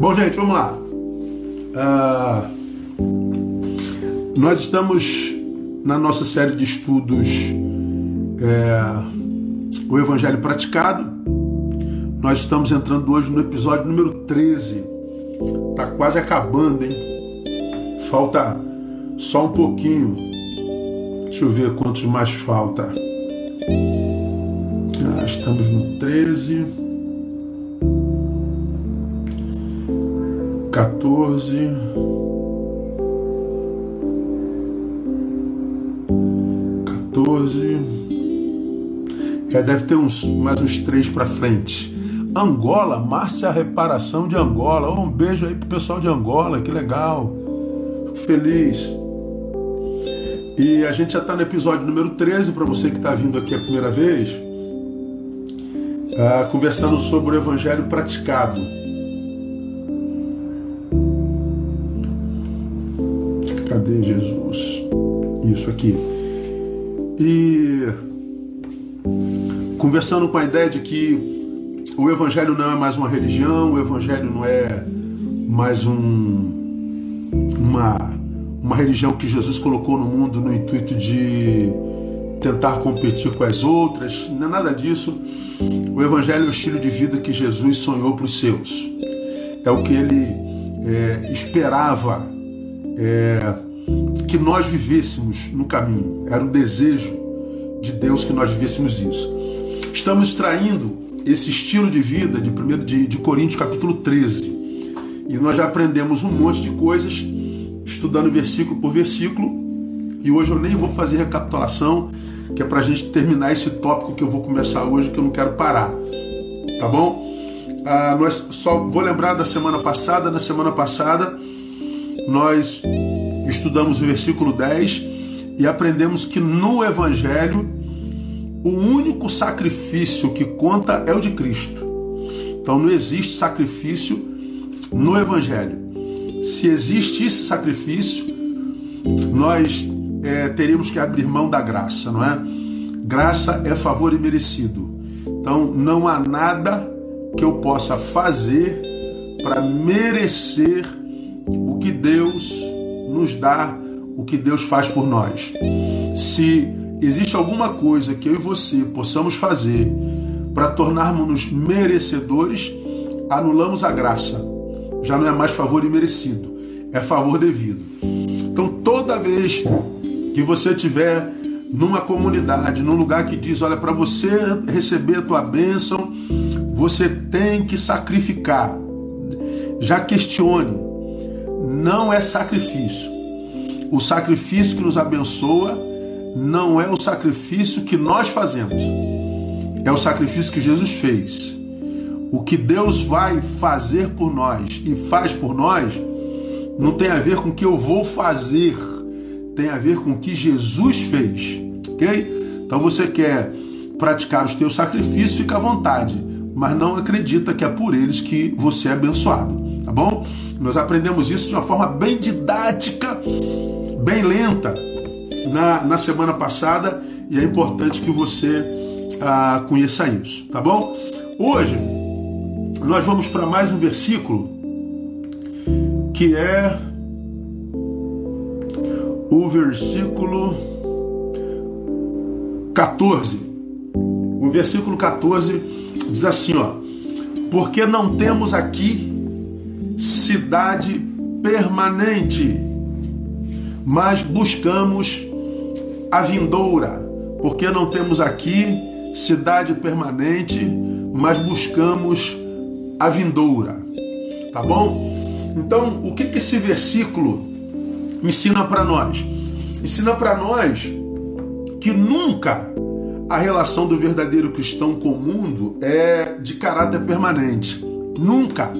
Bom, gente, vamos lá. Uh, nós estamos na nossa série de estudos é, O Evangelho Praticado. Nós estamos entrando hoje no episódio número 13. Tá quase acabando, hein? Falta só um pouquinho. Deixa eu ver quantos mais falta. Ah, estamos no 13. 14. Quatorze. Já deve ter uns, mais uns três para frente. Angola, Márcia Reparação de Angola. Um beijo aí pro pessoal de Angola, que legal. Feliz. E a gente já está no episódio número 13, para você que está vindo aqui a primeira vez, uh, conversando sobre o Evangelho praticado. Conversando com a ideia de que o Evangelho não é mais uma religião, o Evangelho não é mais um, uma, uma religião que Jesus colocou no mundo no intuito de tentar competir com as outras, não é nada disso. O Evangelho é o estilo de vida que Jesus sonhou para os seus. É o que ele é, esperava é, que nós vivêssemos no caminho. Era o desejo de Deus que nós vivêssemos isso. Estamos extraindo esse estilo de vida de, primeiro, de, de Coríntios capítulo 13. E nós já aprendemos um monte de coisas, estudando versículo por versículo. E hoje eu nem vou fazer recapitulação, que é para a gente terminar esse tópico que eu vou começar hoje, que eu não quero parar. Tá bom? Ah, nós só vou lembrar da semana passada. Na semana passada nós estudamos o versículo 10 e aprendemos que no Evangelho o único sacrifício que conta é o de Cristo. Então não existe sacrifício no Evangelho. Se existe esse sacrifício, nós é, teríamos que abrir mão da graça, não é? Graça é favor imerecido. Então não há nada que eu possa fazer para merecer o que Deus nos dá, o que Deus faz por nós. Se existe alguma coisa que eu e você possamos fazer para tornarmos-nos merecedores, anulamos a graça. Já não é mais favor imerecido, é favor devido. Então, toda vez que você tiver numa comunidade, num lugar que diz, olha, para você receber a tua bênção, você tem que sacrificar. Já questione não é sacrifício. O sacrifício que nos abençoa não é o sacrifício que nós fazemos, é o sacrifício que Jesus fez. O que Deus vai fazer por nós e faz por nós não tem a ver com o que eu vou fazer, tem a ver com o que Jesus fez, ok? Então você quer praticar os teus sacrifícios, fica à vontade, mas não acredita que é por eles que você é abençoado, tá bom? Nós aprendemos isso de uma forma bem didática, bem lenta na, na semana passada e é importante que você ah, conheça isso, tá bom? Hoje nós vamos para mais um versículo que é o versículo 14. O versículo 14 diz assim, ó: Porque não temos aqui cidade permanente, mas buscamos a vindoura, porque não temos aqui cidade permanente, mas buscamos a vindoura. Tá bom? Então, o que, que esse versículo ensina para nós? Ensina para nós que nunca a relação do verdadeiro cristão com o mundo é de caráter permanente. Nunca.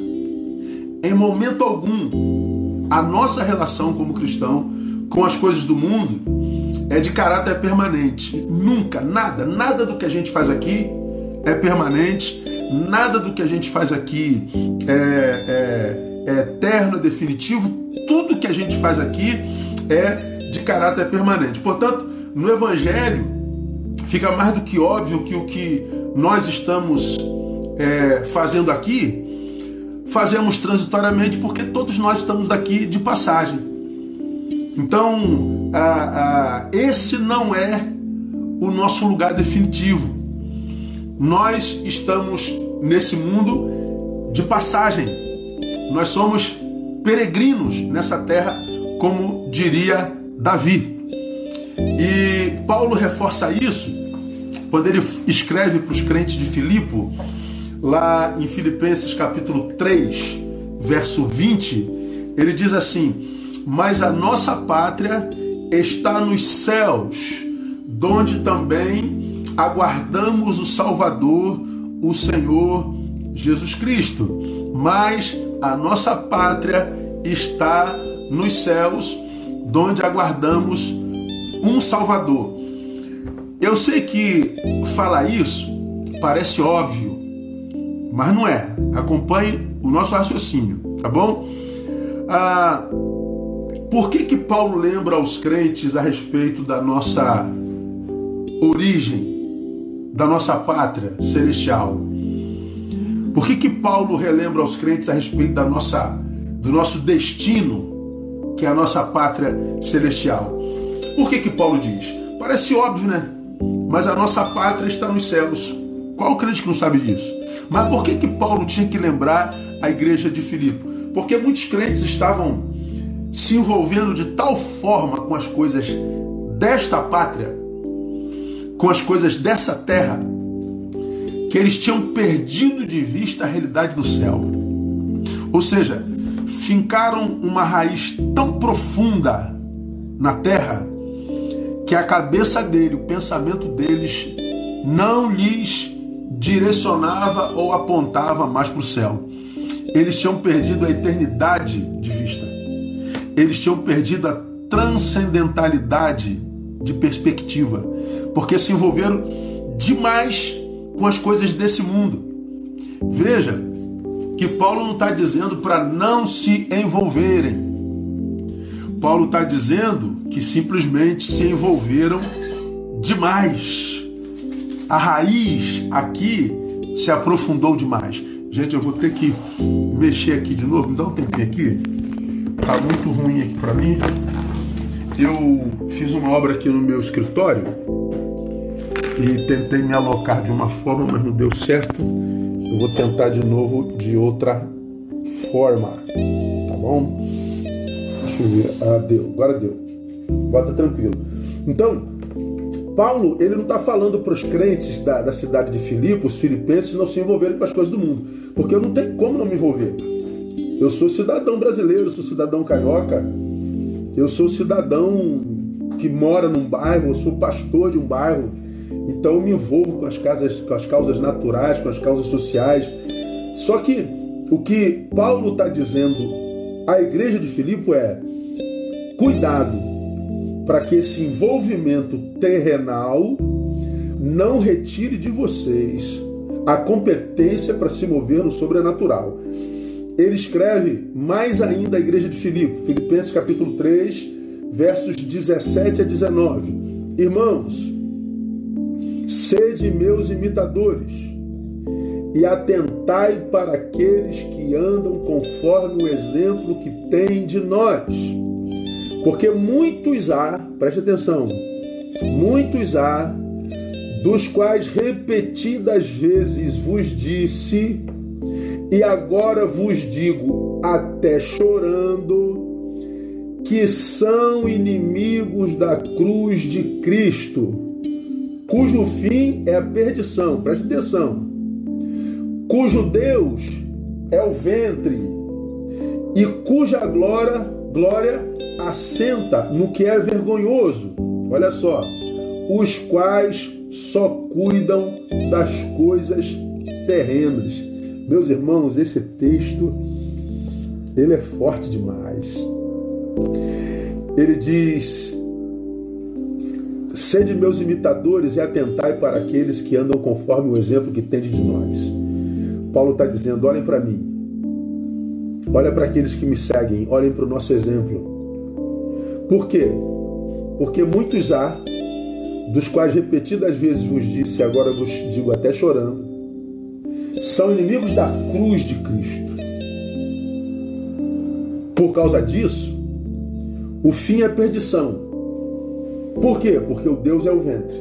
Em momento algum, a nossa relação como cristão com as coisas do mundo é de caráter permanente. Nunca, nada, nada do que a gente faz aqui é permanente, nada do que a gente faz aqui é, é, é eterno, definitivo. Tudo que a gente faz aqui é de caráter permanente. Portanto, no Evangelho fica mais do que óbvio que o que nós estamos é, fazendo aqui fazemos transitoriamente porque todos nós estamos daqui de passagem. Então, esse não é o nosso lugar definitivo. Nós estamos nesse mundo de passagem. Nós somos peregrinos nessa terra, como diria Davi. E Paulo reforça isso quando ele escreve para os crentes de Filipe, lá em Filipenses capítulo 3, verso 20, ele diz assim: Mas a nossa pátria está nos céus, donde também aguardamos o Salvador, o Senhor Jesus Cristo. Mas a nossa pátria está nos céus, donde aguardamos um Salvador. Eu sei que falar isso parece óbvio, mas não é. Acompanhe o nosso raciocínio, tá bom? Ah, por que que Paulo lembra aos crentes a respeito da nossa origem, da nossa pátria celestial? Por que que Paulo relembra aos crentes a respeito da nossa, do nosso destino, que é a nossa pátria celestial? Por que que Paulo diz? Parece óbvio, né? Mas a nossa pátria está nos céus. Qual crente que não sabe disso? Mas por que que Paulo tinha que lembrar a igreja de Filipe? Porque muitos crentes estavam se envolvendo de tal forma com as coisas desta pátria, com as coisas dessa terra, que eles tinham perdido de vista a realidade do céu. Ou seja, fincaram uma raiz tão profunda na terra que a cabeça dele, o pensamento deles não lhes direcionava ou apontava mais para o céu. Eles tinham perdido a eternidade de vista. Eles tinham perdido a transcendentalidade de perspectiva, porque se envolveram demais com as coisas desse mundo. Veja que Paulo não está dizendo para não se envolverem. Paulo está dizendo que simplesmente se envolveram demais. A raiz aqui se aprofundou demais. Gente, eu vou ter que mexer aqui de novo. Me dá um tempinho aqui. Tá muito ruim aqui para mim. Eu fiz uma obra aqui no meu escritório e tentei me alocar de uma forma, mas não deu certo. Eu vou tentar de novo de outra forma. Tá bom? Deixa eu ver. Ah, deu. Agora deu. Bota tranquilo. Então, Paulo, ele não está falando para os crentes da, da cidade de Filipe, os filipenses, não se envolverem com as coisas do mundo. Porque eu não tenho como não me envolver. Eu sou cidadão brasileiro, sou cidadão carioca, eu sou cidadão que mora num bairro, eu sou pastor de um bairro. Então eu me envolvo com as, casas, com as causas naturais, com as causas sociais. Só que o que Paulo está dizendo à igreja de Filipe é: cuidado, para que esse envolvimento terrenal não retire de vocês a competência para se mover no sobrenatural. Ele escreve mais ainda à igreja de Filipe, Filipenses capítulo 3, versos 17 a 19. Irmãos, sede meus imitadores e atentai para aqueles que andam conforme o exemplo que tem de nós porque muitos há, preste atenção, muitos há, dos quais repetidas vezes vos disse, e agora vos digo, até chorando, que são inimigos da cruz de Cristo, cujo fim é a perdição, preste atenção, cujo Deus é o ventre, e cuja glória, glória assenta no que é vergonhoso. Olha só, os quais só cuidam das coisas terrenas. Meus irmãos, esse texto ele é forte demais. Ele diz: Sede meus imitadores e atentai para aqueles que andam conforme o exemplo que tende de nós. Paulo está dizendo: olhem para mim, olhem para aqueles que me seguem, olhem para o nosso exemplo. Por quê? Porque muitos há, dos quais repetidas vezes vos disse, agora vos digo até chorando, são inimigos da cruz de Cristo. Por causa disso, o fim é perdição. Por quê? Porque o Deus é o ventre.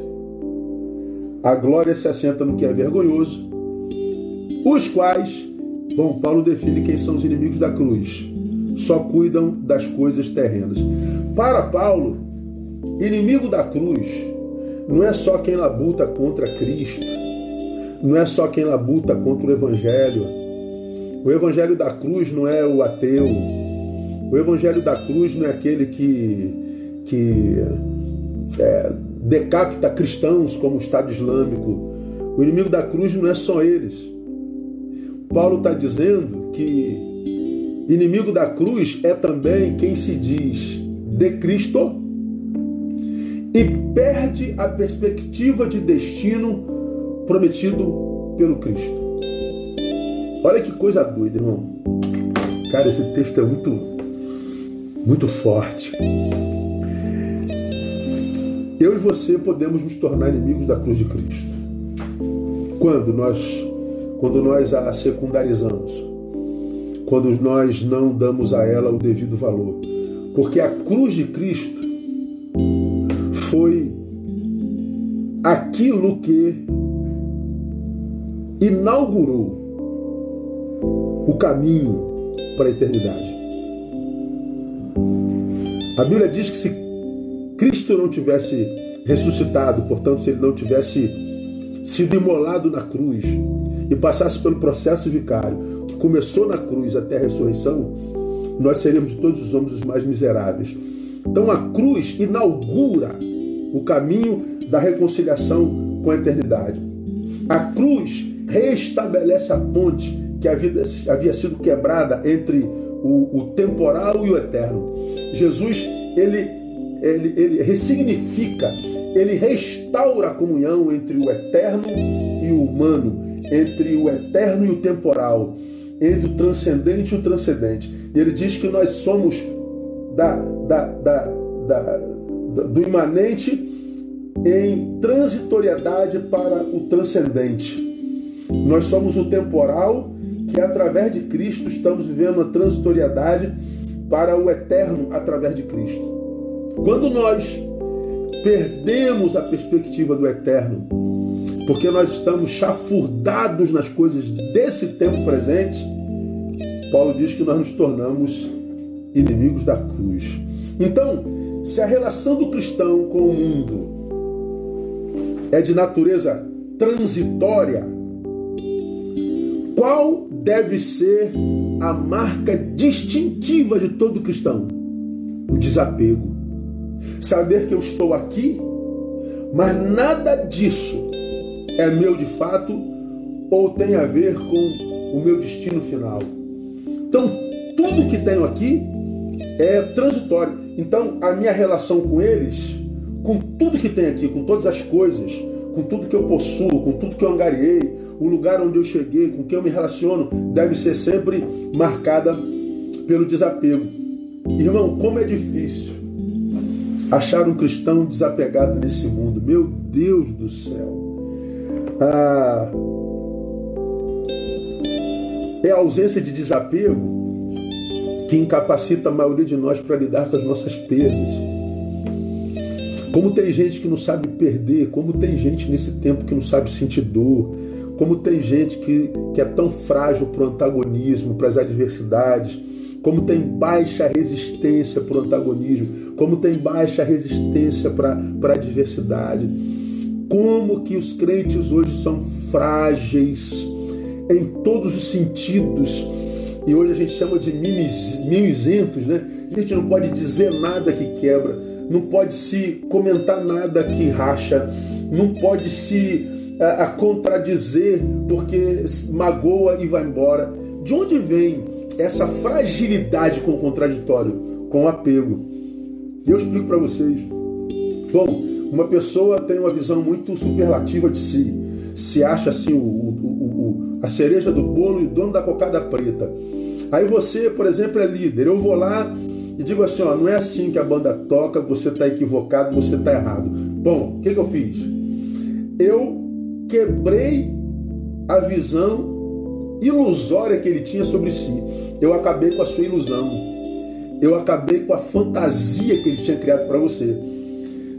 A glória se assenta no que é vergonhoso, os quais, bom, Paulo define quem são os inimigos da cruz. Só cuidam das coisas terrenas. Para Paulo, inimigo da cruz não é só quem labuta contra Cristo, não é só quem labuta contra o Evangelho. O Evangelho da cruz não é o ateu. O Evangelho da cruz não é aquele que, que é, decapita cristãos como o Estado Islâmico. O inimigo da cruz não é só eles. Paulo está dizendo que inimigo da cruz é também quem se diz de Cristo e perde a perspectiva de destino prometido pelo Cristo. Olha que coisa doida, irmão. Cara, esse texto é muito, muito forte. Eu e você podemos nos tornar inimigos da cruz de Cristo. Quando nós, quando nós a secundarizamos, quando nós não damos a ela o devido valor. Porque a cruz de Cristo foi aquilo que inaugurou o caminho para a eternidade. A Bíblia diz que se Cristo não tivesse ressuscitado, portanto, se ele não tivesse sido imolado na cruz e passasse pelo processo vicário que começou na cruz até a ressurreição, nós seríamos todos os homens os mais miseráveis. Então a cruz inaugura o caminho da reconciliação com a eternidade. A cruz restabelece a ponte que havia, sido quebrada entre o, o temporal e o eterno. Jesus, ele ele, ele ressignifica, ele restaura a comunhão entre o eterno e o humano, entre o eterno e o temporal, entre o transcendente e o transcendente. E ele diz que nós somos da, da, da, da do imanente em transitoriedade para o transcendente. Nós somos o temporal que através de Cristo estamos vivendo a transitoriedade para o eterno através de Cristo. Quando nós perdemos a perspectiva do eterno, porque nós estamos chafurdados nas coisas desse tempo presente, Paulo diz que nós nos tornamos inimigos da cruz. Então, se a relação do cristão com o mundo é de natureza transitória, qual deve ser a marca distintiva de todo cristão? O desapego. Saber que eu estou aqui, mas nada disso é meu de fato ou tem a ver com o meu destino final. Então, tudo que tenho aqui é transitório. Então, a minha relação com eles, com tudo que tem aqui, com todas as coisas, com tudo que eu possuo, com tudo que eu angariei, o lugar onde eu cheguei, com quem eu me relaciono, deve ser sempre marcada pelo desapego. Irmão, como é difícil achar um cristão desapegado nesse mundo. Meu Deus do céu. Ah, é a ausência de desapego que incapacita a maioria de nós para lidar com as nossas perdas. Como tem gente que não sabe perder, como tem gente nesse tempo que não sabe sentir dor, como tem gente que, que é tão frágil para o antagonismo, para as adversidades. Como tem baixa resistência para o antagonismo, como tem baixa resistência para a adversidade, como que os crentes hoje são frágeis em todos os sentidos. E hoje a gente chama de mimizentos, né? A gente não pode dizer nada que quebra, não pode se comentar nada que racha, não pode se a, a contradizer porque magoa e vai embora. De onde vem essa fragilidade com o contraditório, com o apego. Eu explico para vocês. Bom, uma pessoa tem uma visão muito superlativa de si, se acha assim o, o, o, a cereja do bolo e dono da cocada preta. Aí você, por exemplo, é líder. Eu vou lá e digo assim: ó, não é assim que a banda toca, você está equivocado, você está errado. Bom, o que, que eu fiz? Eu quebrei a visão ilusória que ele tinha sobre si. Eu acabei com a sua ilusão. eu acabei com a fantasia que ele tinha criado para você.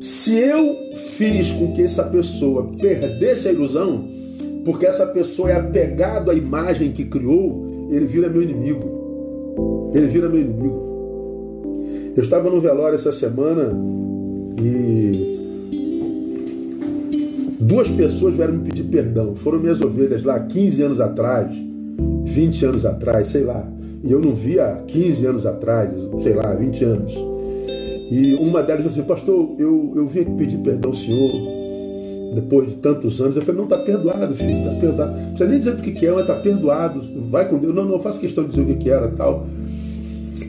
Se eu fiz com que essa pessoa perdesse a ilusão, porque essa pessoa é apegado à imagem que criou, ele vira meu inimigo. Ele vira meu inimigo. Eu estava no velório essa semana e duas pessoas vieram me pedir perdão. Foram minhas ovelhas lá 15 anos atrás, 20 anos atrás, sei lá. E eu não via 15 anos atrás, sei lá, 20 anos. E uma delas disse assim, pastor, eu, eu vim aqui pedir perdão ao senhor depois de tantos anos. Eu falei, não, está perdoado, filho, está perdoado. Não precisa nem dizer o que, é, mas está perdoado. Vai com Deus. Não, não, faço questão de dizer o que, que era tal.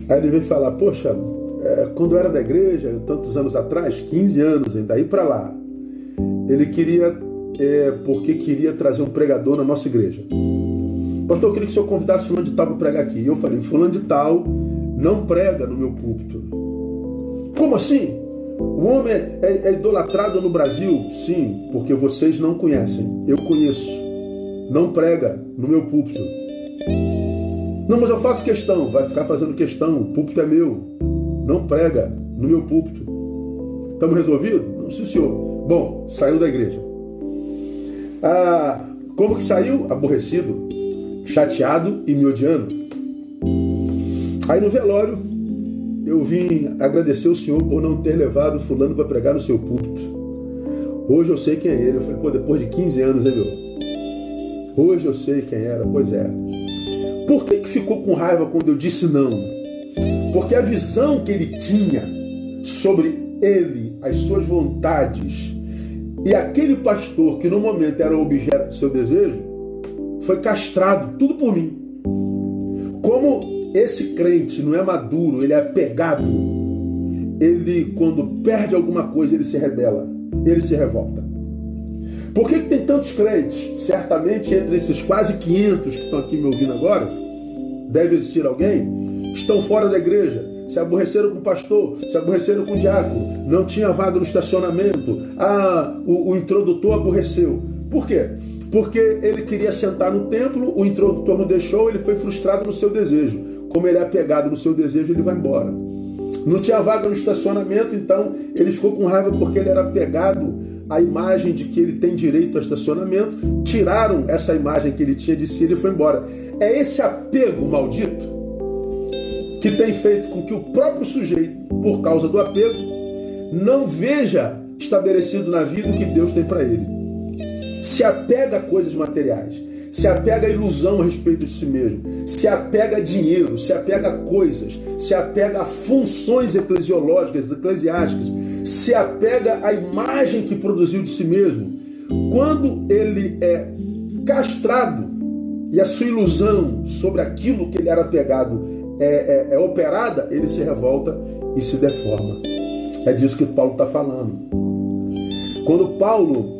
Aí ele veio falar, poxa, é, quando eu era da igreja, tantos anos atrás, 15 anos, daí para lá, ele queria, é, porque queria trazer um pregador na nossa igreja. Pastor, eu queria que o senhor convidasse fulano de tal para pregar aqui. E eu falei, fulano de tal não prega no meu púlpito. Como assim? O homem é, é, é idolatrado no Brasil? Sim, porque vocês não conhecem. Eu conheço. Não prega no meu púlpito. Não, mas eu faço questão. Vai ficar fazendo questão. O púlpito é meu. Não prega no meu púlpito. Estamos resolvidos? Não, sim, senhor. Bom, saiu da igreja. Ah, como que saiu? Aborrecido, chateado e me odiando. Aí no velório, eu vim agradecer o Senhor por não ter levado fulano para pregar no seu púlpito. Hoje eu sei quem é ele. Eu falei, pô, depois de 15 anos, hein, meu? Hoje eu sei quem era. Pois é. Por que, que ficou com raiva quando eu disse não? Porque a visão que ele tinha sobre ele, as suas vontades, e aquele pastor que no momento era o objeto do seu desejo, foi castrado, tudo por mim. Como esse crente não é maduro, ele é apegado. Ele, quando perde alguma coisa, ele se rebela, ele se revolta. Por que, que tem tantos crentes? Certamente entre esses quase 500 que estão aqui me ouvindo agora, deve existir alguém, estão fora da igreja, se aborreceram com o pastor, se aborreceram com o diácono, não tinha vaga no estacionamento, ah, o, o introdutor aborreceu. Por quê? Porque ele queria sentar no templo, o introdutor não deixou, ele foi frustrado no seu desejo. Como ele é apegado no seu desejo, ele vai embora. Não tinha vaga no estacionamento, então ele ficou com raiva porque ele era apegado à imagem de que ele tem direito ao estacionamento. Tiraram essa imagem que ele tinha de si e ele foi embora. É esse apego maldito que tem feito com que o próprio sujeito, por causa do apego, não veja estabelecido na vida o que Deus tem para ele. Se apega a coisas materiais se apega à ilusão a respeito de si mesmo, se apega a dinheiro, se apega a coisas, se apega a funções eclesiológicas, eclesiásticas, se apega à imagem que produziu de si mesmo. Quando ele é castrado e a sua ilusão sobre aquilo que ele era apegado é, é, é operada, ele se revolta e se deforma. É disso que Paulo está falando. Quando Paulo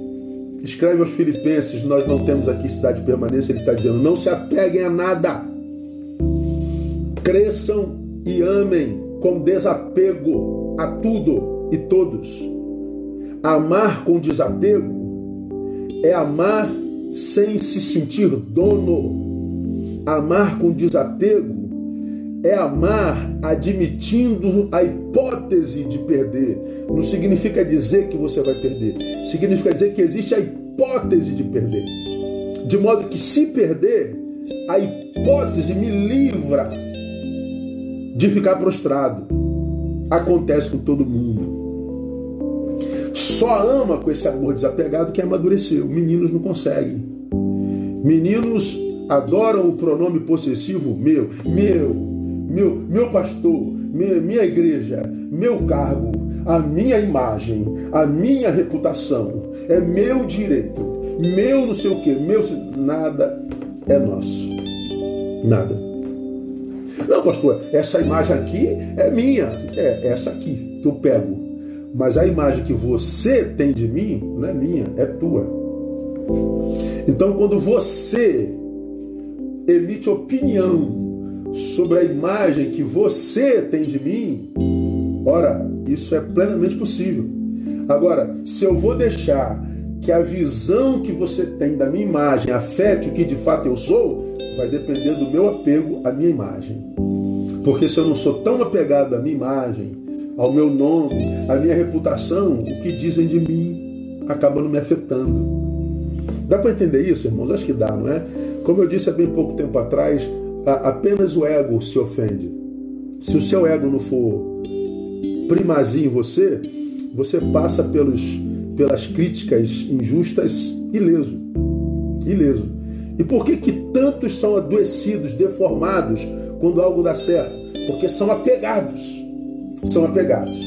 escreve aos Filipenses: Nós não temos aqui cidade de permanência. Ele está dizendo: Não se apeguem a nada, cresçam e amem com desapego a tudo e todos. Amar com desapego é amar sem se sentir dono. Amar com desapego é amar admitindo a hipótese de perder. Não significa dizer que você vai perder. Significa dizer que existe a hipótese de perder. De modo que se perder, a hipótese me livra de ficar prostrado. Acontece com todo mundo. Só ama com esse amor desapegado quem amadureceu. Meninos não conseguem. Meninos adoram o pronome possessivo meu, meu, meu, meu pastor, minha, minha igreja, meu cargo, a minha imagem, a minha reputação, é meu direito, meu não sei o que, meu nada é nosso. Nada. Não, pastor, essa imagem aqui é minha, é essa aqui que eu pego. Mas a imagem que você tem de mim não é minha, é tua. Então, quando você emite opinião sobre a imagem que você tem de mim, ora, isso é plenamente possível. Agora, se eu vou deixar que a visão que você tem da minha imagem afete o que de fato eu sou, vai depender do meu apego à minha imagem. Porque se eu não sou tão apegado à minha imagem, ao meu nome, à minha reputação, o que dizem de mim acaba não me afetando. Dá para entender isso, irmãos? Acho que dá, não é? Como eu disse há bem pouco tempo atrás, apenas o ego se ofende. Se o seu ego não for primazia em você, você passa pelos, pelas críticas injustas ileso. Ileso. E por que, que tantos são adoecidos, deformados, quando algo dá certo? Porque são apegados. São apegados.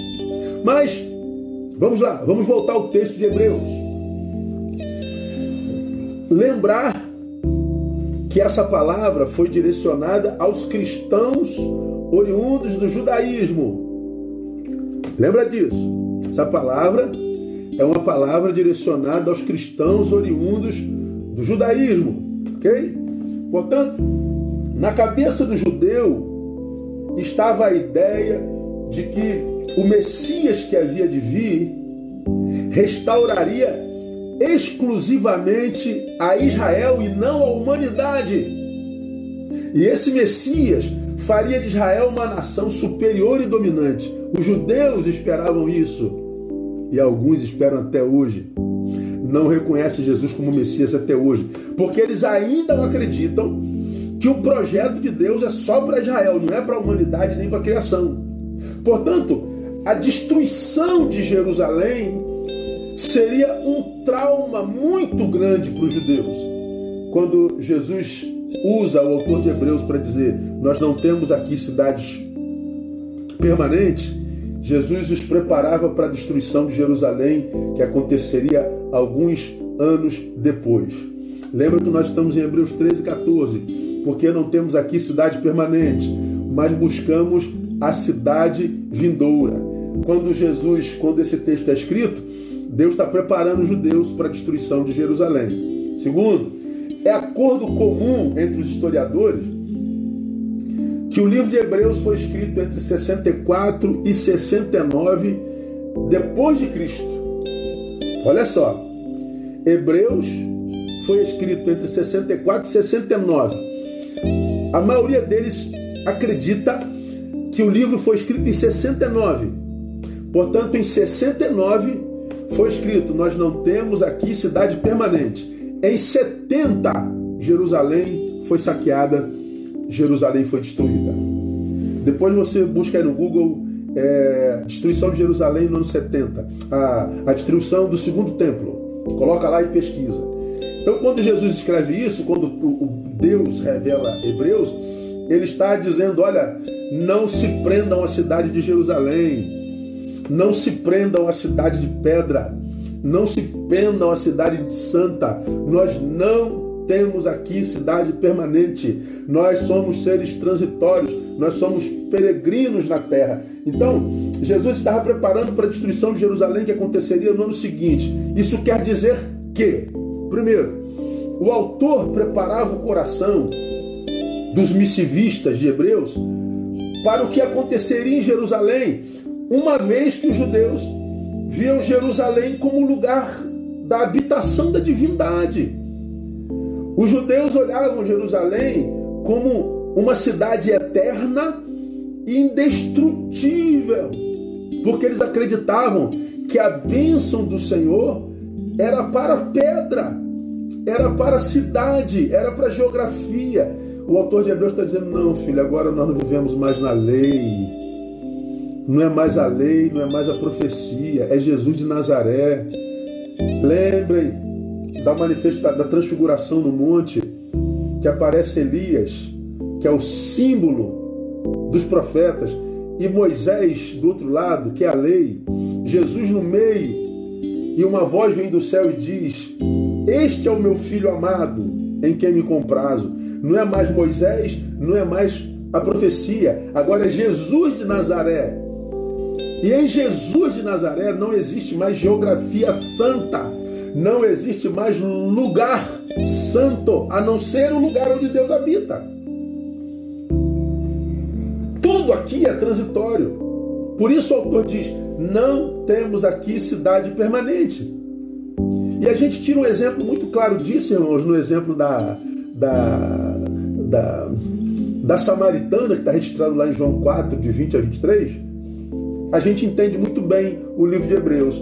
Mas, vamos lá, vamos voltar ao texto de Hebreus. Lembrar que essa palavra foi direcionada aos cristãos oriundos do judaísmo. Lembra disso? Essa palavra é uma palavra direcionada aos cristãos oriundos do judaísmo, ok? Portanto, na cabeça do judeu estava a ideia de que o Messias que havia de vir restauraria exclusivamente a Israel e não a humanidade. E esse Messias faria de Israel uma nação superior e dominante. Os judeus esperavam isso e alguns esperam até hoje. Não reconhecem Jesus como Messias até hoje, porque eles ainda acreditam que o projeto de Deus é só para Israel, não é para a humanidade nem para a criação. Portanto, a destruição de Jerusalém seria um trauma muito grande para os judeus. Quando Jesus usa o autor de Hebreus para dizer: Nós não temos aqui cidades permanentes. Jesus os preparava para a destruição de Jerusalém, que aconteceria alguns anos depois. Lembra que nós estamos em Hebreus 13, 14. Porque não temos aqui cidade permanente, mas buscamos a cidade vindoura. Quando Jesus, quando esse texto é escrito, Deus está preparando os judeus para a destruição de Jerusalém. Segundo, é acordo comum entre os historiadores que o livro de Hebreus foi escrito entre 64 e 69 depois de Cristo. Olha só, Hebreus foi escrito entre 64 e 69. A maioria deles acredita que o livro foi escrito em 69. Portanto, em 69 foi escrito: Nós não temos aqui cidade permanente. Em 70, Jerusalém foi saqueada, Jerusalém foi destruída. Depois você busca aí no Google é, destruição de Jerusalém no ano 70, a, a destruição do segundo templo. Coloca lá e pesquisa. Então, quando Jesus escreve isso, quando o, Deus revela Hebreus, ele está dizendo: olha, não se prendam à cidade de Jerusalém, não se prendam à cidade de pedra, não se prendam à cidade de santa. Nós não temos aqui cidade permanente. Nós somos seres transitórios, nós somos peregrinos na terra. Então, Jesus estava preparando para a destruição de Jerusalém que aconteceria no ano seguinte. Isso quer dizer que, primeiro, o autor preparava o coração dos missivistas de Hebreus para o que aconteceria em Jerusalém, uma vez que os judeus viam Jerusalém como lugar da habitação da divindade. Os judeus olhavam Jerusalém como uma cidade eterna e indestrutível, porque eles acreditavam que a bênção do Senhor era para a pedra, era para a cidade, era para a geografia, o autor de Hebreus está dizendo: não, filho, agora nós não vivemos mais na lei. Não é mais a lei, não é mais a profecia, é Jesus de Nazaré. Lembrem da manifestação da transfiguração no monte, que aparece Elias, que é o símbolo dos profetas, e Moisés do outro lado, que é a lei, Jesus no meio, e uma voz vem do céu e diz: Este é o meu filho amado, em quem me comprazo. Não é mais Moisés, não é mais a profecia, agora é Jesus de Nazaré. E em Jesus de Nazaré não existe mais geografia santa, não existe mais lugar santo, a não ser o lugar onde Deus habita. Tudo aqui é transitório. Por isso o autor diz: não temos aqui cidade permanente. E a gente tira um exemplo muito claro disso, irmãos, no exemplo da, da, da, da samaritana, que está registrado lá em João 4, de 20 a 23, a gente entende muito bem o livro de Hebreus.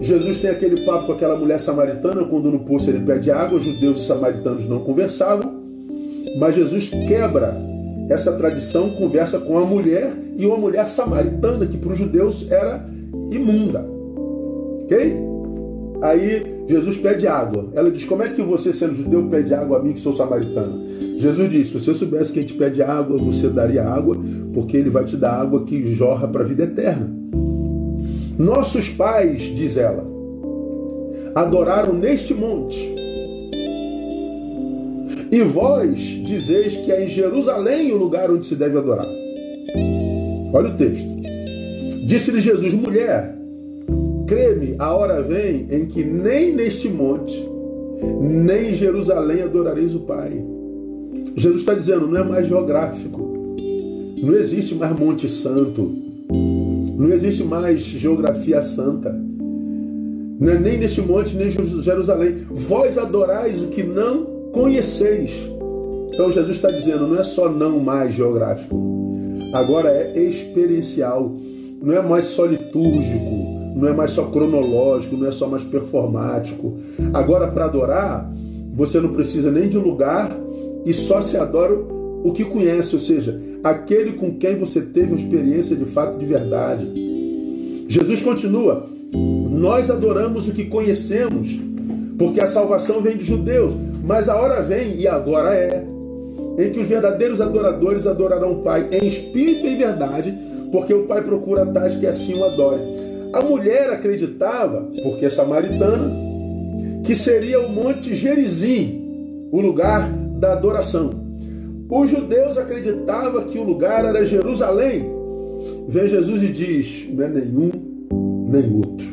Jesus tem aquele papo com aquela mulher samaritana, quando no poço ele pede água, judeus e samaritanos não conversavam, mas Jesus quebra essa tradição, conversa com uma mulher e uma mulher samaritana, que para os judeus era imunda. Ok? Aí Jesus pede água. Ela diz: Como é que você, sendo judeu, pede água a mim que sou samaritana? Jesus diz: Se você soubesse que a gente pede água, você daria água, porque ele vai te dar água que jorra para a vida eterna. Nossos pais, diz ela, adoraram neste monte. E vós dizeis que é em Jerusalém o lugar onde se deve adorar. Olha o texto. Disse-lhe Jesus: Mulher, Creme, a hora vem em que nem neste monte, nem em Jerusalém adorareis o Pai. Jesus está dizendo, não é mais geográfico. Não existe mais Monte Santo. Não existe mais geografia santa. Não é nem neste monte, nem em Jerusalém. Vós adorais o que não conheceis. Então Jesus está dizendo, não é só não mais geográfico. Agora é experiencial. Não é mais só litúrgico não é mais só cronológico, não é só mais performático. Agora, para adorar, você não precisa nem de lugar e só se adora o que conhece, ou seja, aquele com quem você teve uma experiência de fato de verdade. Jesus continua: Nós adoramos o que conhecemos, porque a salvação vem de judeus, mas a hora vem, e agora é, em que os verdadeiros adoradores adorarão o Pai em espírito e em verdade, porque o Pai procura tais que assim o adorem. A mulher acreditava, porque é samaritana, que seria o Monte Gerizim, o lugar da adoração. Os judeus acreditavam que o lugar era Jerusalém. Vem Jesus e diz: não é nenhum nem outro.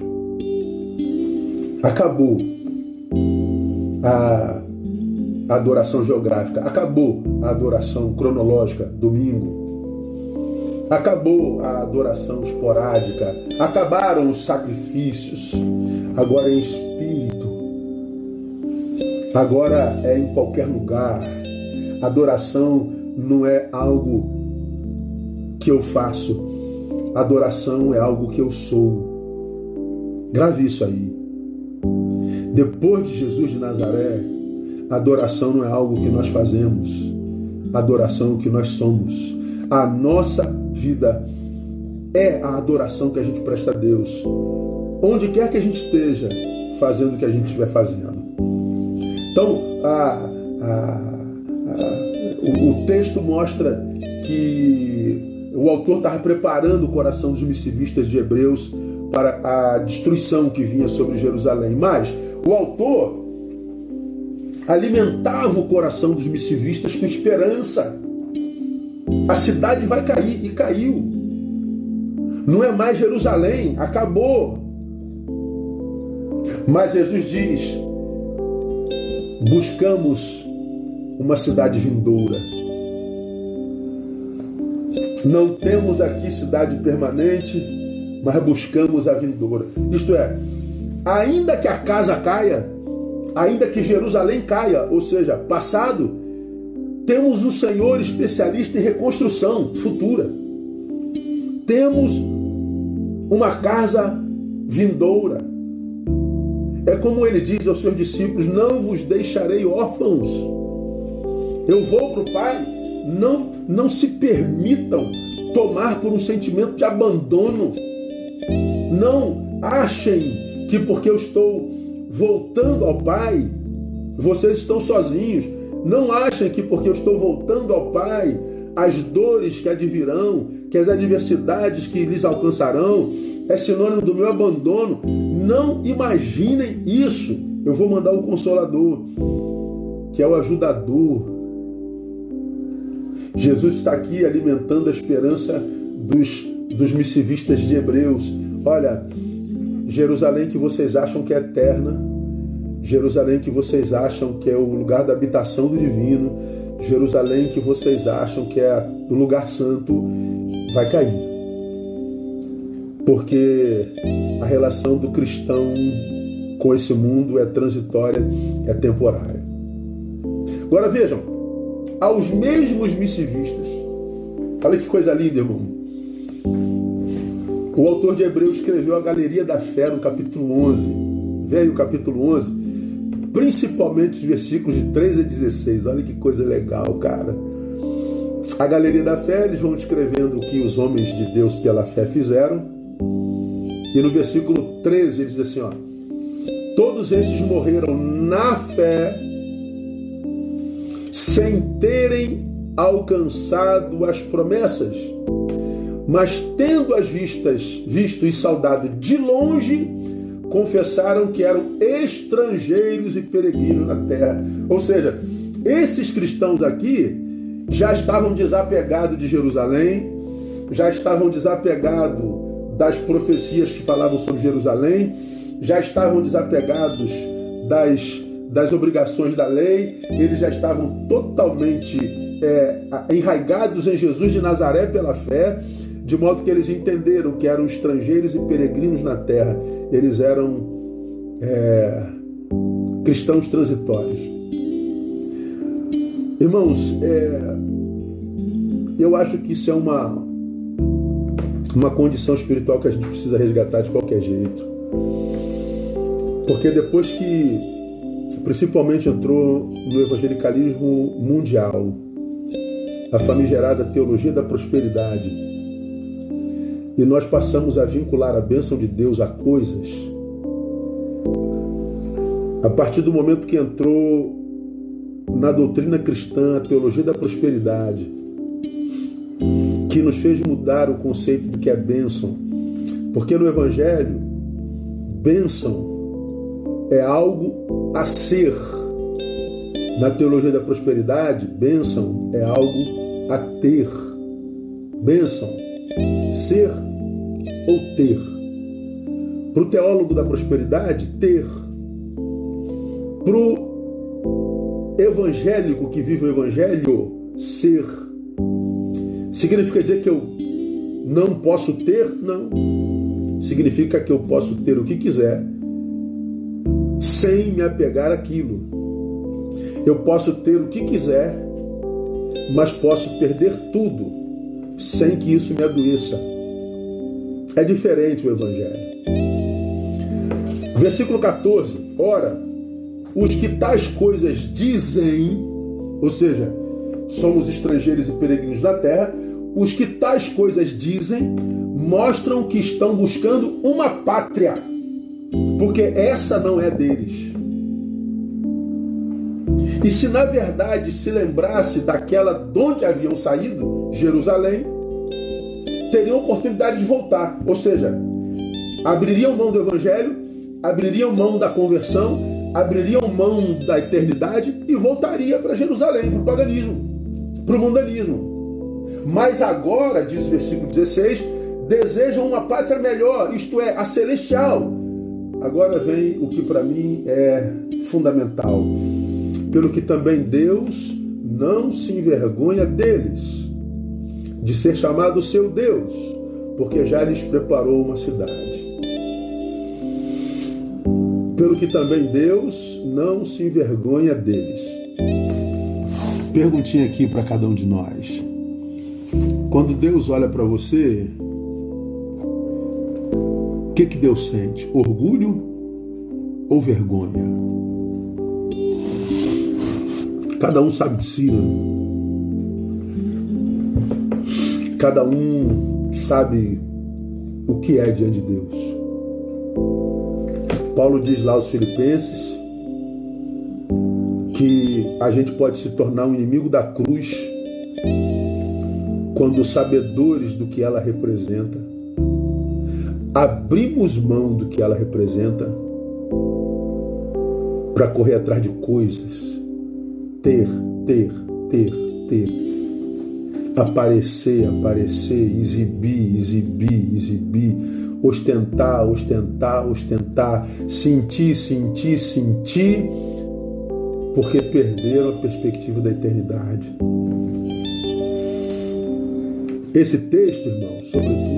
Acabou a adoração geográfica, acabou a adoração cronológica, domingo, Acabou a adoração esporádica, acabaram os sacrifícios, agora é em espírito, agora é em qualquer lugar. Adoração não é algo que eu faço, adoração é algo que eu sou. Grave isso aí. Depois de Jesus de Nazaré, adoração não é algo que nós fazemos, adoração é o que nós somos. A nossa vida é a adoração que a gente presta a Deus. Onde quer que a gente esteja fazendo o que a gente estiver fazendo. Então, a, a, a, o, o texto mostra que o autor estava preparando o coração dos missivistas de Hebreus para a destruição que vinha sobre Jerusalém. Mas o autor alimentava o coração dos missivistas com esperança. A cidade vai cair e caiu. Não é mais Jerusalém, acabou. Mas Jesus diz: buscamos uma cidade vindoura. Não temos aqui cidade permanente, mas buscamos a vindoura. Isto é, ainda que a casa caia, ainda que Jerusalém caia, ou seja, passado, temos um Senhor especialista em reconstrução futura. Temos uma casa vindoura. É como ele diz aos seus discípulos: Não vos deixarei órfãos. Eu vou para o Pai. Não, não se permitam tomar por um sentimento de abandono. Não achem que porque eu estou voltando ao Pai, vocês estão sozinhos. Não achem que porque eu estou voltando ao Pai, as dores que advirão, que as adversidades que lhes alcançarão, é sinônimo do meu abandono. Não imaginem isso. Eu vou mandar o Consolador, que é o ajudador. Jesus está aqui alimentando a esperança dos, dos missivistas de Hebreus. Olha, Jerusalém que vocês acham que é eterna, Jerusalém que vocês acham que é o lugar da habitação do divino, Jerusalém que vocês acham que é o lugar santo, vai cair. Porque a relação do cristão com esse mundo é transitória, é temporária. Agora vejam, aos mesmos missivistas. Olha que coisa linda, irmão. O autor de Hebreus escreveu a Galeria da Fé no capítulo 11. Veio o capítulo 11, principalmente os versículos de 13 a 16. Olha que coisa legal, cara. A Galeria da Fé, eles vão descrevendo o que os homens de Deus pela fé fizeram. E no versículo 13 ele diz assim: ó, Todos estes morreram na fé, sem terem alcançado as promessas, mas tendo as vistas visto e saudado de longe, confessaram que eram estrangeiros e peregrinos na terra. Ou seja, esses cristãos aqui já estavam desapegados de Jerusalém, já estavam desapegados das profecias que falavam sobre Jerusalém, já estavam desapegados das, das obrigações da lei, eles já estavam totalmente é, enraigados em Jesus de Nazaré pela fé, de modo que eles entenderam que eram estrangeiros e peregrinos na terra, eles eram é, cristãos transitórios. Irmãos, é, eu acho que isso é uma, uma condição espiritual que a gente precisa resgatar de qualquer jeito. Porque depois que, principalmente, entrou no evangelicalismo mundial, a famigerada teologia da prosperidade, e nós passamos a vincular a bênção de Deus a coisas, a partir do momento que entrou na doutrina cristã a teologia da prosperidade, que nos fez mudar o conceito do que é bênção, porque no Evangelho, bênção é algo a ser. Na teologia da prosperidade, bênção é algo a ter. Bênção, ser ou ter. Para o teólogo da prosperidade, ter. Para o evangélico que vive o evangelho, ser. Significa dizer que eu não posso ter? Não. Significa que eu posso ter o que quiser sem me apegar àquilo. Eu posso ter o que quiser, mas posso perder tudo sem que isso me adoeça. É diferente o Evangelho. Versículo 14: Ora, os que tais coisas dizem, ou seja, somos estrangeiros e peregrinos na terra, os que tais coisas dizem mostram que estão buscando uma pátria porque essa não é deles. E se na verdade se lembrasse daquela de onde haviam saído, Jerusalém, teriam oportunidade de voltar. Ou seja, abririam mão do Evangelho, abririam mão da conversão, abririam mão da eternidade e voltaria para Jerusalém, para o paganismo, para o mundanismo. Mas agora, diz o versículo 16, desejam uma pátria melhor, isto é, a celestial Agora vem o que para mim é fundamental. Pelo que também Deus não se envergonha deles, de ser chamado seu Deus, porque já lhes preparou uma cidade. Pelo que também Deus não se envergonha deles. Perguntinha aqui para cada um de nós. Quando Deus olha para você, que, que Deus sente? Orgulho ou vergonha? Cada um sabe de si, né? Cada um sabe o que é diante de Deus. Paulo diz lá aos Filipenses que a gente pode se tornar um inimigo da cruz quando sabedores do que ela representa abrimos mão do que ela representa para correr atrás de coisas, ter, ter, ter, ter, aparecer, aparecer, exibir, exibir, exibir, ostentar, ostentar, ostentar, sentir, sentir, sentir, porque perderam a perspectiva da eternidade. Esse texto, irmão, sobretudo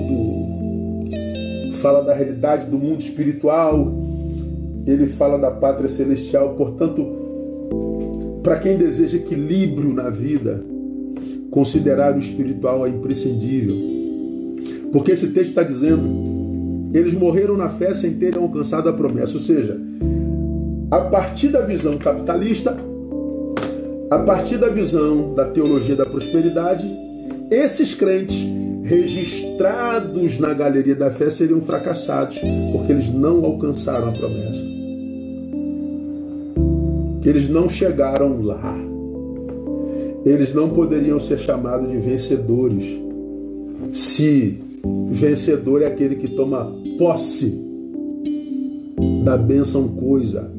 fala da realidade do mundo espiritual, ele fala da pátria celestial. Portanto, Para quem deseja equilíbrio na vida, considerar o espiritual é imprescindível. Porque esse texto está dizendo: eles morreram na fé sem terem alcançado a promessa. Ou seja, a partir da visão capitalista, a partir da visão da teologia da prosperidade, esses crentes registrados na galeria da fé seriam fracassados, porque eles não alcançaram a promessa. Eles não chegaram lá. Eles não poderiam ser chamados de vencedores. Se vencedor é aquele que toma posse da bênção coisa.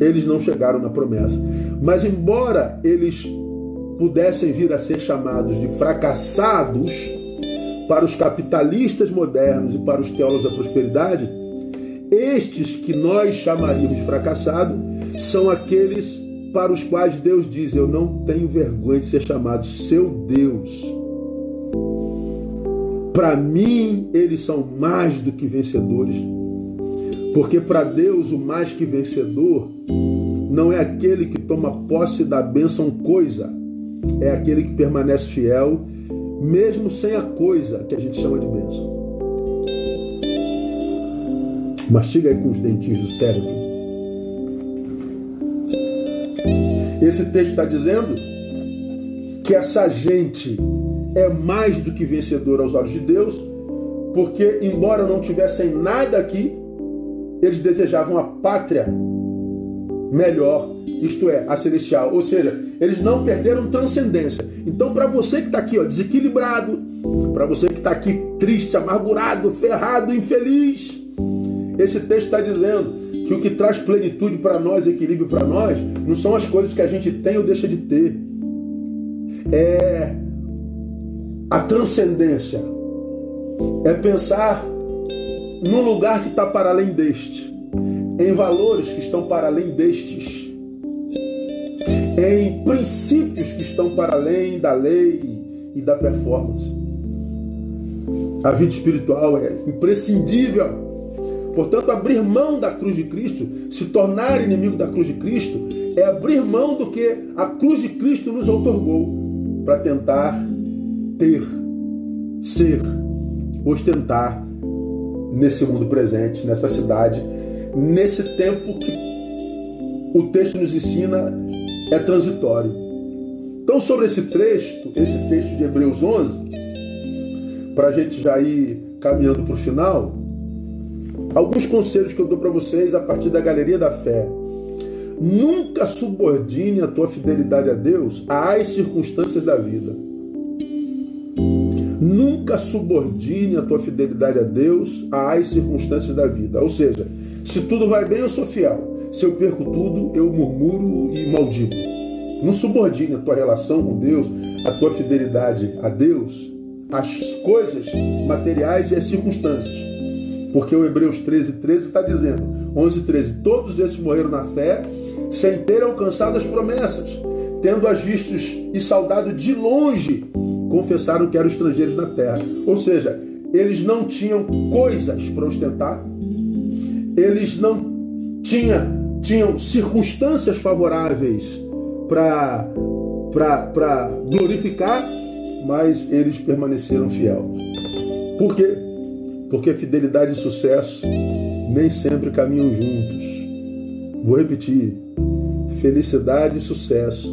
Eles não chegaram na promessa. Mas embora eles pudessem vir a ser chamados de fracassados para os capitalistas modernos e para os teólogos da prosperidade, estes que nós chamaríamos de fracassado são aqueles para os quais Deus diz: Eu não tenho vergonha de ser chamado seu Deus. Para mim, eles são mais do que vencedores, porque para Deus, o mais que vencedor não é aquele que toma posse da bênção coisa é aquele que permanece fiel, mesmo sem a coisa que a gente chama de bênção. Mastiga aí com os dentinhos do cérebro. Esse texto está dizendo que essa gente é mais do que vencedor aos olhos de Deus, porque, embora não tivessem nada aqui, eles desejavam a pátria melhor isto é, a celestial. Ou seja, eles não perderam transcendência. Então, para você que está aqui ó, desequilibrado, para você que está aqui triste, amargurado, ferrado, infeliz, esse texto está dizendo que o que traz plenitude para nós, equilíbrio para nós, não são as coisas que a gente tem ou deixa de ter. É a transcendência. É pensar num lugar que está para além deste, em valores que estão para além destes em princípios que estão para além da lei e da performance. A vida espiritual é imprescindível. Portanto, abrir mão da cruz de Cristo, se tornar inimigo da cruz de Cristo, é abrir mão do que a cruz de Cristo nos otorgou para tentar ter, ser, ostentar nesse mundo presente, nessa cidade, nesse tempo que o texto nos ensina é transitório. Então, sobre esse texto, esse texto de Hebreus 11, para a gente já ir caminhando para o final, alguns conselhos que eu dou para vocês a partir da galeria da fé. Nunca subordine a tua fidelidade a Deus às circunstâncias da vida. Nunca subordine a tua fidelidade a Deus às circunstâncias da vida. Ou seja, se tudo vai bem, eu sou fiel. Se eu perco tudo, eu murmuro e maldigo. Não subordine a tua relação com Deus, a tua fidelidade a Deus, às coisas materiais e às circunstâncias. Porque o Hebreus 13, 13 está dizendo, 11, 13, todos esses morreram na fé, sem ter alcançado as promessas, tendo as vistos e saudado de longe, confessaram que eram estrangeiros na terra. Ou seja, eles não tinham coisas para ostentar, eles não tinham tinham circunstâncias favoráveis para glorificar, mas eles permaneceram fiel. Por quê? Porque fidelidade e sucesso nem sempre caminham juntos. Vou repetir: felicidade e sucesso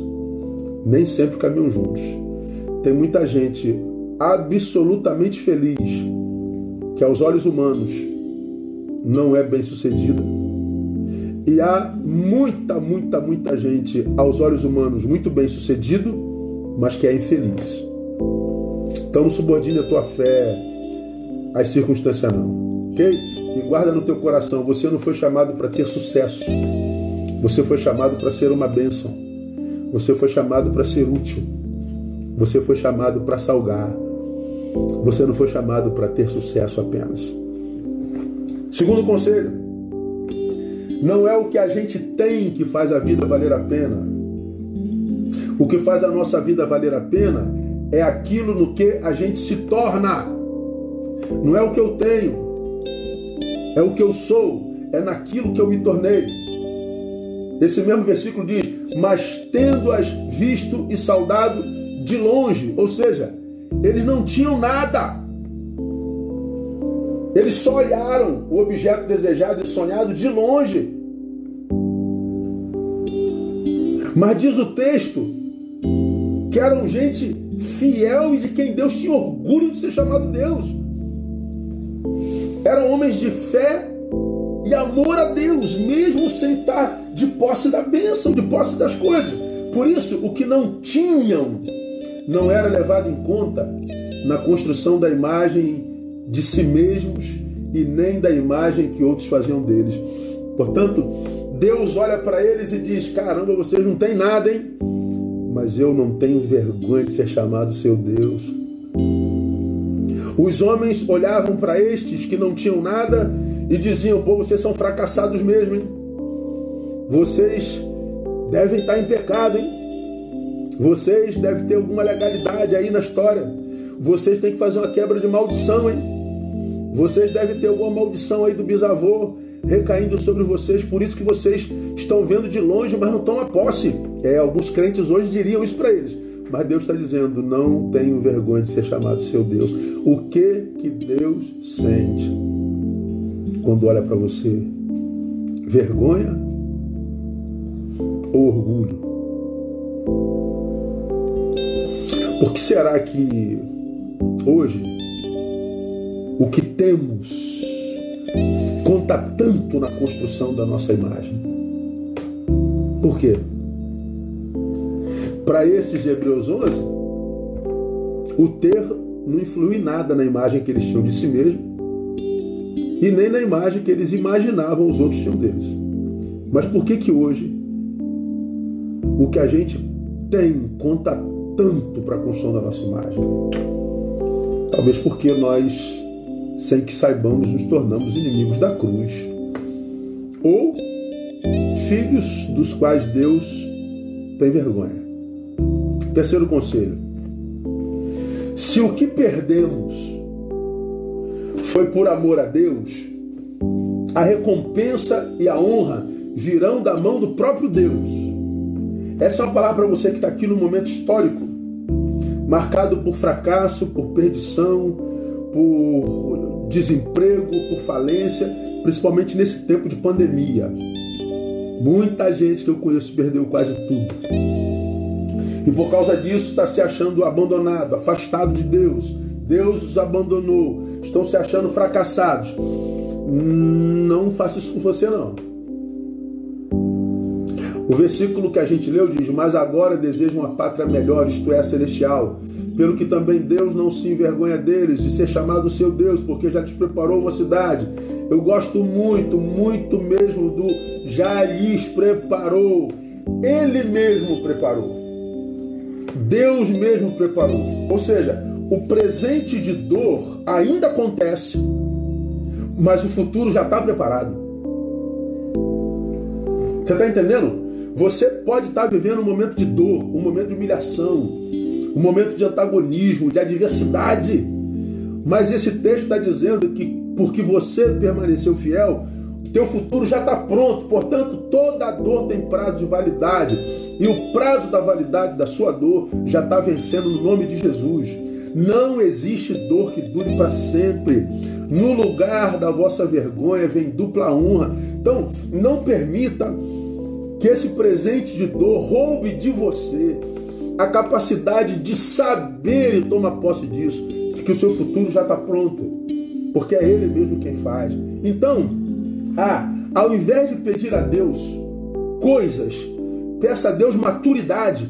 nem sempre caminham juntos. Tem muita gente absolutamente feliz que aos olhos humanos não é bem sucedida e há muita, muita, muita gente aos olhos humanos muito bem sucedido, mas que é infeliz. Então subordine a tua fé às circunstâncias não, ok? E guarda no teu coração, você não foi chamado para ter sucesso. Você foi chamado para ser uma bênção. Você foi chamado para ser útil. Você foi chamado para salgar. Você não foi chamado para ter sucesso apenas. Segundo conselho, não é o que a gente tem que faz a vida valer a pena. O que faz a nossa vida valer a pena é aquilo no que a gente se torna. Não é o que eu tenho, é o que eu sou, é naquilo que eu me tornei. Esse mesmo versículo diz: mas tendo-as visto e saudado de longe. Ou seja, eles não tinham nada. Eles só olharam o objeto desejado e sonhado de longe. Mas diz o texto que eram gente fiel e de quem Deus tinha orgulho de ser chamado Deus. Eram homens de fé e amor a Deus, mesmo sem estar de posse da bênção, de posse das coisas. Por isso, o que não tinham não era levado em conta na construção da imagem de si mesmos e nem da imagem que outros faziam deles. Portanto, Deus olha para eles e diz: Caramba, vocês não têm nada, hein? Mas eu não tenho vergonha de ser chamado seu Deus. Os homens olhavam para estes que não tinham nada e diziam: Pô, vocês são fracassados mesmo, hein? Vocês devem estar em pecado, hein? Vocês devem ter alguma legalidade aí na história. Vocês têm que fazer uma quebra de maldição, hein? Vocês devem ter alguma maldição aí do bisavô recaindo sobre vocês, por isso que vocês estão vendo de longe, mas não estão a posse. É, alguns crentes hoje diriam isso para eles. Mas Deus está dizendo: não tenho vergonha de ser chamado seu Deus. O que que Deus sente quando olha para você? Vergonha ou orgulho? Por que será que hoje o que temos conta tanto na construção da nossa imagem. Por quê? Para esses Hebreus 11, o ter não influiu em nada na imagem que eles tinham de si mesmo e nem na imagem que eles imaginavam os outros tinham deles. Mas por que que hoje o que a gente tem conta tanto para a construção da nossa imagem? Talvez porque nós sem que saibamos, nos tornamos inimigos da cruz. Ou filhos dos quais Deus tem vergonha. Terceiro conselho: se o que perdemos foi por amor a Deus, a recompensa e a honra virão da mão do próprio Deus. Essa é uma palavra para você que está aqui no momento histórico, marcado por fracasso, por perdição, por desemprego, por falência, principalmente nesse tempo de pandemia. Muita gente que eu conheço perdeu quase tudo. E por causa disso está se achando abandonado, afastado de Deus. Deus os abandonou. Estão se achando fracassados. Não faça isso com você não. O versículo que a gente leu diz: Mas agora desejo uma pátria melhor, isto é, celestial pelo que também Deus não se envergonha deles, de ser chamado seu Deus, porque já te preparou uma cidade. Eu gosto muito, muito mesmo do já lhes preparou. Ele mesmo preparou. Deus mesmo preparou. Ou seja, o presente de dor ainda acontece, mas o futuro já está preparado. Você está entendendo? Você pode estar tá vivendo um momento de dor, um momento de humilhação, um momento de antagonismo, de adversidade. Mas esse texto está dizendo que porque você permaneceu fiel, teu futuro já está pronto. Portanto, toda dor tem prazo de validade. E o prazo da validade da sua dor já está vencendo no nome de Jesus. Não existe dor que dure para sempre. No lugar da vossa vergonha vem dupla honra. Então, não permita que esse presente de dor roube de você a capacidade de saber e tomar posse disso, de que o seu futuro já está pronto, porque é Ele mesmo quem faz. Então, ah, ao invés de pedir a Deus coisas, peça a Deus maturidade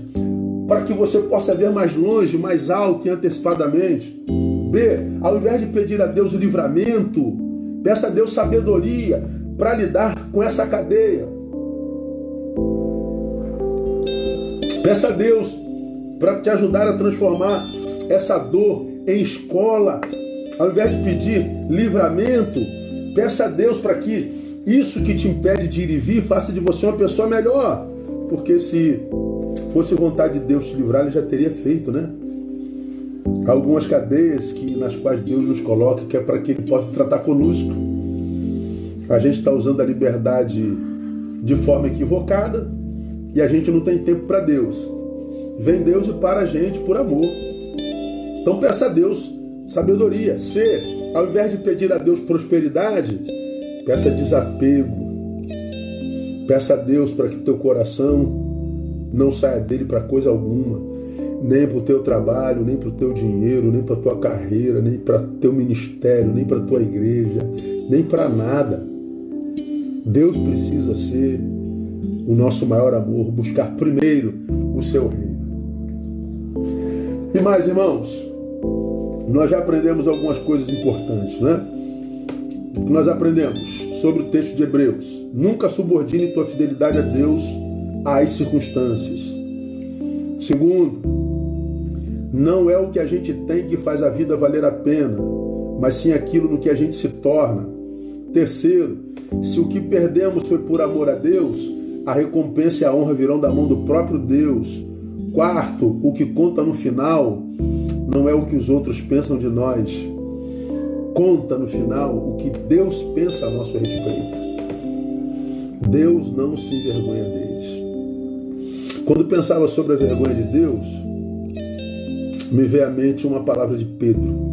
para que você possa ver mais longe, mais alto e antecipadamente. B, ao invés de pedir a Deus o livramento, peça a Deus sabedoria para lidar com essa cadeia. Peça a Deus para te ajudar a transformar essa dor em escola. Ao invés de pedir livramento, peça a Deus para que isso que te impede de ir e vir faça de você uma pessoa melhor. Porque se fosse vontade de Deus te livrar, ele já teria feito, né? Algumas cadeias que, nas quais Deus nos coloca, que é para que Ele possa tratar conosco. A gente está usando a liberdade de forma equivocada e a gente não tem tempo para Deus. Vem Deus e para a gente por amor. Então peça a Deus sabedoria. Se, ao invés de pedir a Deus prosperidade, peça desapego. Peça a Deus para que teu coração não saia dele para coisa alguma, nem para o teu trabalho, nem para o teu dinheiro, nem para a tua carreira, nem para teu ministério, nem para a tua igreja, nem para nada. Deus precisa ser o nosso maior amor, buscar primeiro o seu reino. E mais, irmãos, nós já aprendemos algumas coisas importantes, né? O que nós aprendemos sobre o texto de Hebreus? Nunca subordine tua fidelidade a Deus às circunstâncias. Segundo, não é o que a gente tem que faz a vida valer a pena, mas sim aquilo no que a gente se torna. Terceiro, se o que perdemos foi por amor a Deus, a recompensa e a honra virão da mão do próprio Deus. Quarto, o que conta no final não é o que os outros pensam de nós. Conta no final o que Deus pensa a nosso respeito. Deus não se envergonha deles. Quando pensava sobre a vergonha de Deus, me veio à mente uma palavra de Pedro.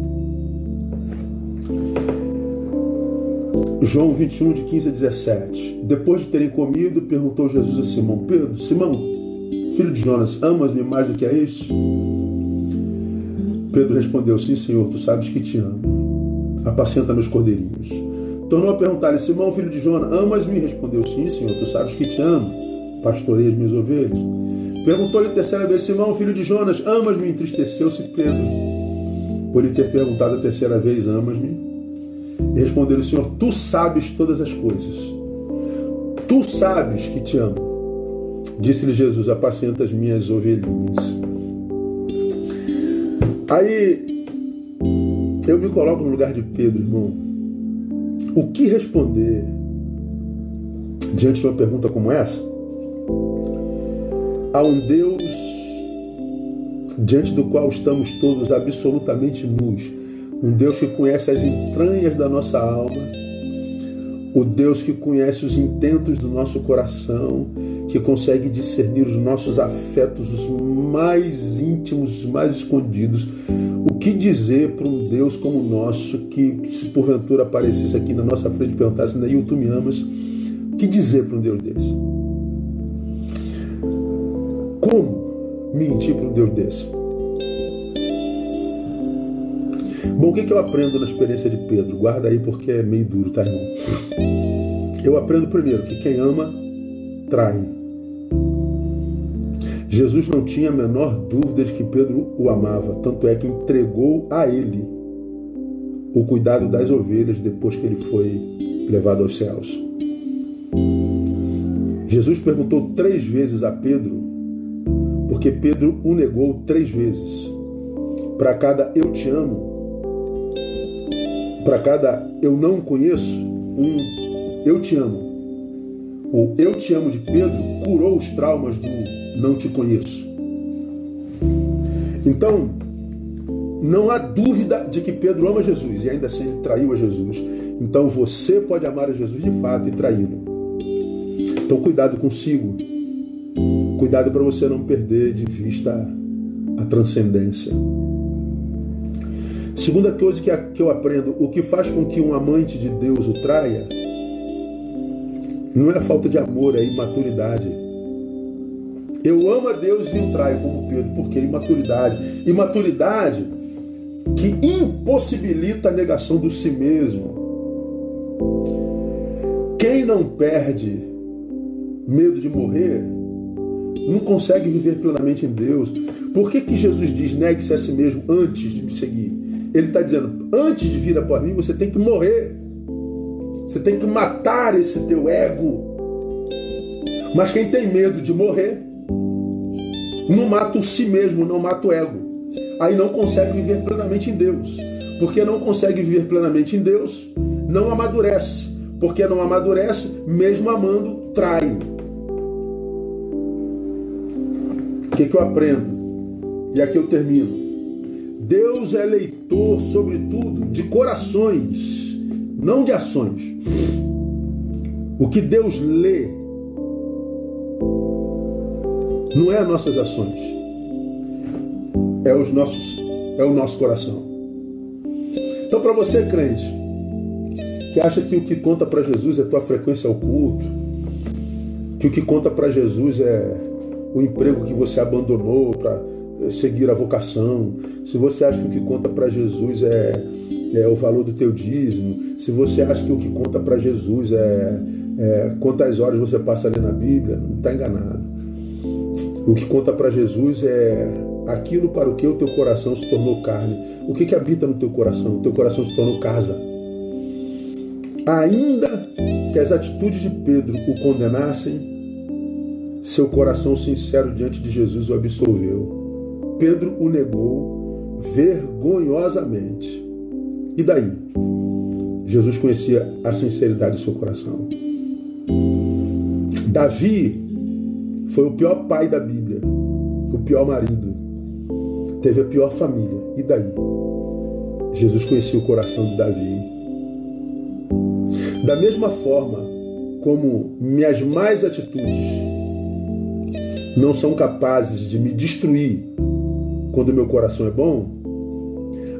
João 21, de 15 a 17. Depois de terem comido, perguntou Jesus a Simão: Pedro, Simão, filho de Jonas, amas-me mais do que a este? Pedro respondeu: Sim, Senhor, tu sabes que te amo. Apacenta meus cordeirinhos. Tornou a perguntar-lhe: Simão, filho de Jonas, amas-me? Respondeu: Sim, Senhor, tu sabes que te amo. Pastorei as minhas ovelhas. Perguntou-lhe terceira vez: Simão, filho de Jonas, amas-me? Entristeceu-se Pedro, por lhe ter perguntado a terceira vez: Amas-me? Respondeu-lhe: Senhor, tu sabes todas as coisas. Tu sabes que te amo. Disse-lhe Jesus: Apacenta as minhas ovelhinhas. Aí eu me coloco no lugar de Pedro, irmão. O que responder diante de uma pergunta como essa? A um Deus diante do qual estamos todos absolutamente nus um Deus que conhece as entranhas da nossa alma, o Deus que conhece os intentos do nosso coração, que consegue discernir os nossos afetos, os mais íntimos, os mais escondidos. O que dizer para um Deus como o nosso, que se porventura aparecesse aqui na nossa frente e perguntasse, Neil, tu me amas? O que dizer para um Deus desse? Como mentir para um Deus desse? Bom, o que, que eu aprendo na experiência de Pedro? Guarda aí porque é meio duro, tá, irmão? Eu aprendo primeiro que quem ama, trai. Jesus não tinha a menor dúvida de que Pedro o amava, tanto é que entregou a ele o cuidado das ovelhas depois que ele foi levado aos céus. Jesus perguntou três vezes a Pedro, porque Pedro o negou três vezes. Para cada eu te amo, para cada eu não conheço, um eu te amo. O eu te amo de Pedro curou os traumas do não te conheço. Então, não há dúvida de que Pedro ama Jesus e ainda assim ele traiu a Jesus. Então você pode amar a Jesus de fato e traí-lo. Então cuidado consigo. Cuidado para você não perder de vista a transcendência. Segunda coisa que eu aprendo, o que faz com que um amante de Deus o traia, não é falta de amor, é imaturidade. Eu amo a Deus e o traio como Pedro, porque imaturidade. Imaturidade que impossibilita a negação do si mesmo. Quem não perde medo de morrer, não consegue viver plenamente em Deus. Por que, que Jesus diz negue-se a si mesmo antes de me seguir? Ele está dizendo: antes de vir após mim, você tem que morrer. Você tem que matar esse teu ego. Mas quem tem medo de morrer, não mata o si mesmo, não mata o ego. Aí não consegue viver plenamente em Deus. Porque não consegue viver plenamente em Deus, não amadurece. Porque não amadurece, mesmo amando, trai. O que, que eu aprendo? E aqui eu termino. Deus é leitor, sobretudo, de corações, não de ações. O que Deus lê Não é as nossas ações. É os nossos é o nosso coração. Então para você, crente, que acha que o que conta para Jesus é tua frequência ao culto, que o que conta para Jesus é o emprego que você abandonou para seguir a vocação, se você acha que o que conta para Jesus é, é o valor do teu dízimo, se você acha que o que conta para Jesus é, é quantas horas você passa ali na Bíblia, não está enganado. O que conta para Jesus é aquilo para o que o teu coração se tornou carne. O que, que habita no teu coração? O teu coração se tornou casa. Ainda que as atitudes de Pedro o condenassem, seu coração sincero diante de Jesus o absolveu. Pedro o negou vergonhosamente. E daí? Jesus conhecia a sinceridade do seu coração. Davi foi o pior pai da Bíblia, o pior marido, teve a pior família. E daí? Jesus conhecia o coração de Davi. Da mesma forma como minhas mais atitudes não são capazes de me destruir quando meu coração é bom,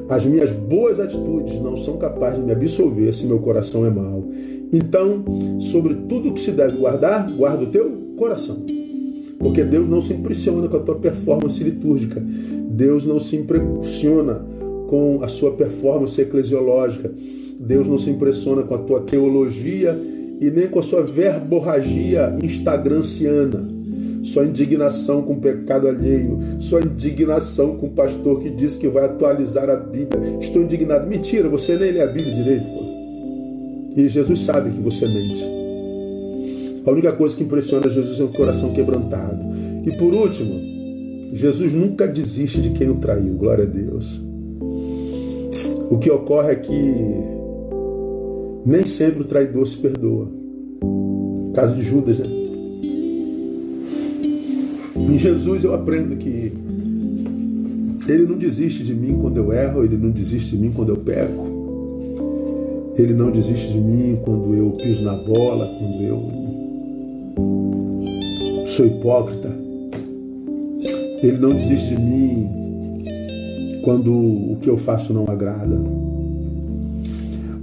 as minhas boas atitudes não são capazes de me absolver se meu coração é mau. Então, sobre tudo que se deve guardar, guarda o teu coração. Porque Deus não se impressiona com a tua performance litúrgica. Deus não se impressiona com a sua performance eclesiológica. Deus não se impressiona com a tua teologia e nem com a sua verborragia instagranciana. Sua indignação com o pecado alheio, sua indignação com o pastor que diz que vai atualizar a Bíblia. Estou indignado. Mentira, você nem lê a Bíblia direito. Pô. E Jesus sabe que você mente. A única coisa que impressiona Jesus é o coração quebrantado. E por último, Jesus nunca desiste de quem o traiu. Glória a Deus. O que ocorre é que nem sempre o traidor se perdoa. Caso de Judas, né? Em Jesus eu aprendo que ele não desiste de mim quando eu erro, ele não desiste de mim quando eu peco. Ele não desiste de mim quando eu piso na bola, quando eu sou hipócrita. Ele não desiste de mim quando o que eu faço não agrada.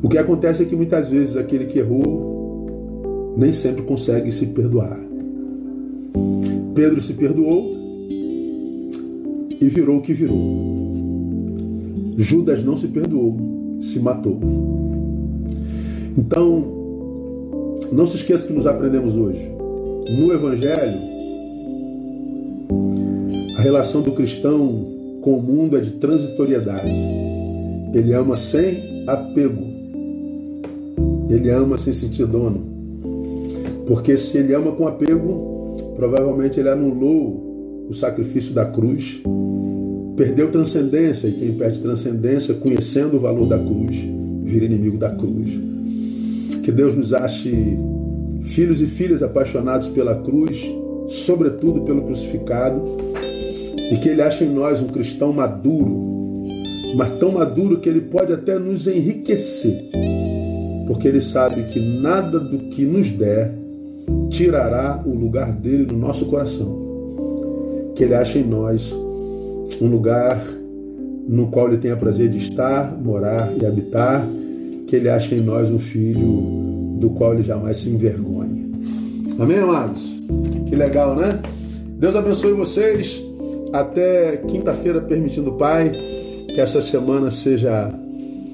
O que acontece é que muitas vezes aquele que errou nem sempre consegue se perdoar. Pedro se perdoou e virou o que virou. Judas não se perdoou, se matou. Então, não se esqueça que nos aprendemos hoje. No Evangelho, a relação do cristão com o mundo é de transitoriedade. Ele ama sem apego. Ele ama sem sentir dono. Porque se ele ama com apego, provavelmente ele anulou o sacrifício da cruz, perdeu transcendência, e quem perde transcendência, conhecendo o valor da cruz, vira inimigo da cruz. Que Deus nos ache filhos e filhas apaixonados pela cruz, sobretudo pelo crucificado, e que Ele ache em nós um cristão maduro, mas tão maduro que Ele pode até nos enriquecer, porque Ele sabe que nada do que nos der tirará o lugar dele no nosso coração. Que Ele ache em nós um lugar no qual Ele tenha prazer de estar, morar e habitar, que Ele ache em nós um filho do qual ele jamais se envergonha. Amém, amados? Que legal, né? Deus abençoe vocês. Até quinta-feira, permitindo o Pai, que essa semana seja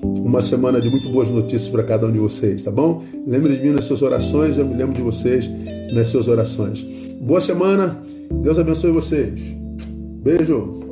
uma semana de muito boas notícias para cada um de vocês, tá bom? Lembre de mim nas suas orações, eu me lembro de vocês nas suas orações. Boa semana, Deus abençoe vocês. Beijo.